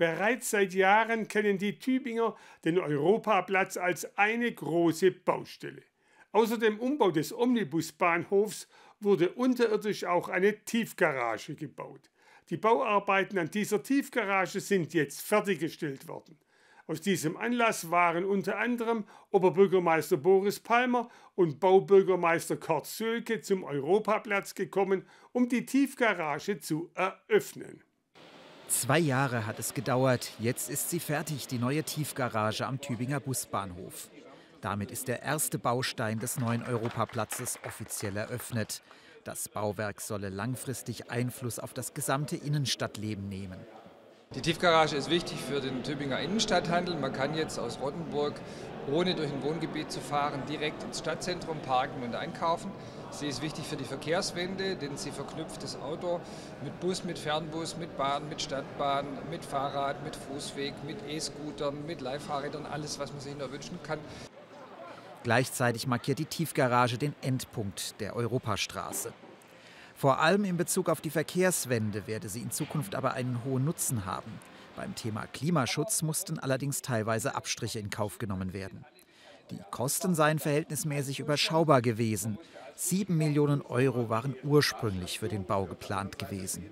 Bereits seit Jahren kennen die Tübinger den Europaplatz als eine große Baustelle. Außer dem Umbau des Omnibusbahnhofs wurde unterirdisch auch eine Tiefgarage gebaut. Die Bauarbeiten an dieser Tiefgarage sind jetzt fertiggestellt worden. Aus diesem Anlass waren unter anderem Oberbürgermeister Boris Palmer und Baubürgermeister Kurt Sölke zum Europaplatz gekommen, um die Tiefgarage zu eröffnen. Zwei Jahre hat es gedauert. Jetzt ist sie fertig, die neue Tiefgarage am Tübinger Busbahnhof. Damit ist der erste Baustein des neuen Europaplatzes offiziell eröffnet. Das Bauwerk solle langfristig Einfluss auf das gesamte Innenstadtleben nehmen. Die Tiefgarage ist wichtig für den Tübinger Innenstadthandel. Man kann jetzt aus Rottenburg, ohne durch ein Wohngebiet zu fahren, direkt ins Stadtzentrum parken und einkaufen. Sie ist wichtig für die Verkehrswende, denn sie verknüpft das Auto mit Bus, mit Fernbus, mit Bahn, mit Stadtbahn, mit Fahrrad, mit Fußweg, mit E-Scootern, mit Leihfahrrädern, alles, was man sich nur wünschen kann. Gleichzeitig markiert die Tiefgarage den Endpunkt der Europastraße. Vor allem in Bezug auf die Verkehrswende werde sie in Zukunft aber einen hohen Nutzen haben. Beim Thema Klimaschutz mussten allerdings teilweise Abstriche in Kauf genommen werden. Die Kosten seien verhältnismäßig überschaubar gewesen. Sieben Millionen Euro waren ursprünglich für den Bau geplant gewesen.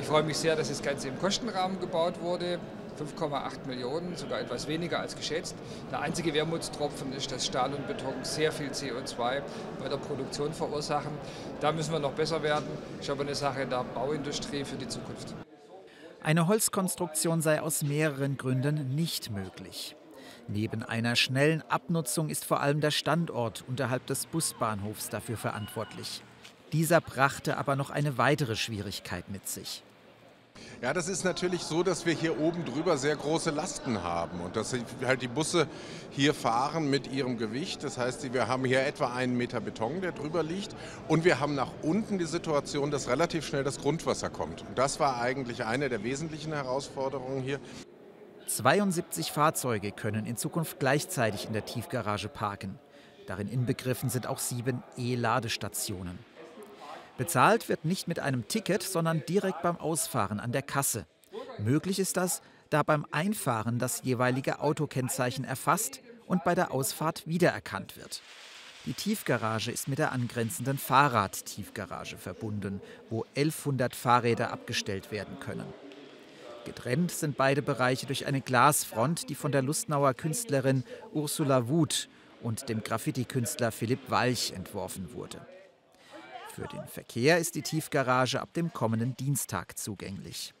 Ich freue mich sehr, dass das Ganze im Kostenrahmen gebaut wurde. 5,8 Millionen, sogar etwas weniger als geschätzt. Der einzige Wermutstropfen ist, dass Stahl und Beton sehr viel CO2 bei der Produktion verursachen. Da müssen wir noch besser werden. Ich habe eine Sache der Bauindustrie für die Zukunft. Eine Holzkonstruktion sei aus mehreren Gründen nicht möglich. Neben einer schnellen Abnutzung ist vor allem der Standort unterhalb des Busbahnhofs dafür verantwortlich. Dieser brachte aber noch eine weitere Schwierigkeit mit sich. Ja, das ist natürlich so, dass wir hier oben drüber sehr große Lasten haben und dass halt die Busse hier fahren mit ihrem Gewicht. Das heißt, wir haben hier etwa einen Meter Beton, der drüber liegt und wir haben nach unten die Situation, dass relativ schnell das Grundwasser kommt. Und das war eigentlich eine der wesentlichen Herausforderungen hier. 72 Fahrzeuge können in Zukunft gleichzeitig in der Tiefgarage parken. Darin inbegriffen sind auch sieben E-Ladestationen. Bezahlt wird nicht mit einem Ticket, sondern direkt beim Ausfahren an der Kasse. Möglich ist das, da beim Einfahren das jeweilige Autokennzeichen erfasst und bei der Ausfahrt wiedererkannt wird. Die Tiefgarage ist mit der angrenzenden Fahrradtiefgarage verbunden, wo 1100 Fahrräder abgestellt werden können. Getrennt sind beide Bereiche durch eine Glasfront, die von der Lustnauer Künstlerin Ursula Wuth und dem Graffiti-Künstler Philipp Walch entworfen wurde. Für den Verkehr ist die Tiefgarage ab dem kommenden Dienstag zugänglich.